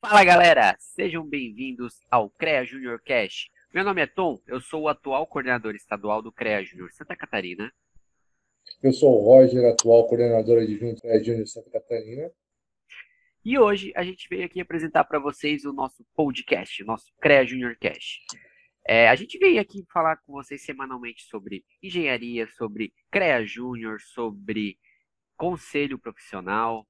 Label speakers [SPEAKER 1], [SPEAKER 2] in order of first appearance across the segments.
[SPEAKER 1] Fala galera, sejam bem-vindos ao CREA Junior Cash. Meu nome é Tom, eu sou o atual coordenador estadual do CREA Júnior Santa Catarina.
[SPEAKER 2] Eu sou o Roger, atual coordenador adjunto do CREA Júnior Santa Catarina.
[SPEAKER 1] E hoje a gente veio aqui apresentar para vocês o nosso podcast, o nosso CREA Junior Cash. É, a gente veio aqui falar com vocês semanalmente sobre engenharia, sobre CREA Júnior, sobre conselho profissional,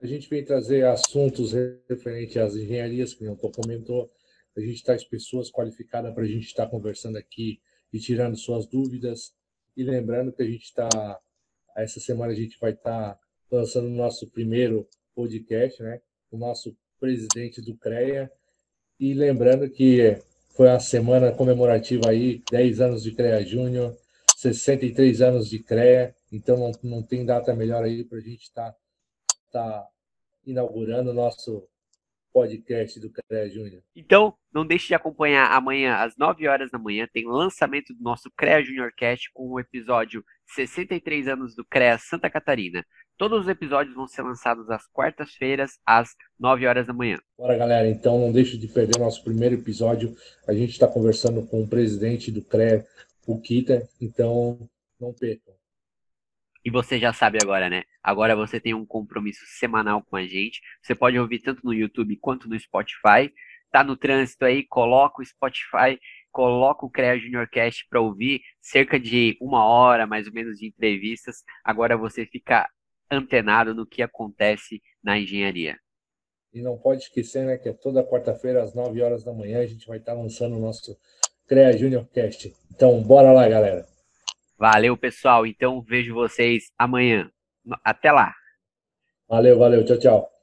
[SPEAKER 2] a gente vem trazer assuntos referentes às engenharias, que o Tom comentou. A gente traz pessoas qualificadas para a gente estar conversando aqui e tirando suas dúvidas. E lembrando que a gente está, essa semana a gente vai estar lançando o nosso primeiro podcast, né? O nosso presidente do CREA. E lembrando que foi uma semana comemorativa aí, 10 anos de CREA Júnior, 63 anos de CREA, então não, não tem data melhor aí para a gente estar tá inaugurando o nosso podcast do CREA Júnior.
[SPEAKER 1] Então, não deixe de acompanhar amanhã às 9 horas da manhã, tem o lançamento do nosso CREA Júnior Cast com o episódio 63 anos do CREA Santa Catarina. Todos os episódios vão ser lançados às quartas-feiras, às 9 horas da manhã.
[SPEAKER 2] Bora, galera. Então, não deixe de perder nosso primeiro episódio. A gente está conversando com o presidente do CREA, o Kita. Então, não percam.
[SPEAKER 1] E você já sabe agora, né? Agora você tem um compromisso semanal com a gente. Você pode ouvir tanto no YouTube quanto no Spotify. Tá no trânsito aí, coloca o Spotify, coloca o CREA Junior Cast para ouvir cerca de uma hora, mais ou menos, de entrevistas. Agora você fica antenado no que acontece na engenharia.
[SPEAKER 2] E não pode esquecer, né, que é toda quarta-feira, às 9 horas da manhã, a gente vai estar lançando o nosso CREA Junior Cast. Então, bora lá, galera!
[SPEAKER 1] Valeu, pessoal. Então vejo vocês amanhã. Até lá.
[SPEAKER 2] Valeu, valeu. Tchau, tchau.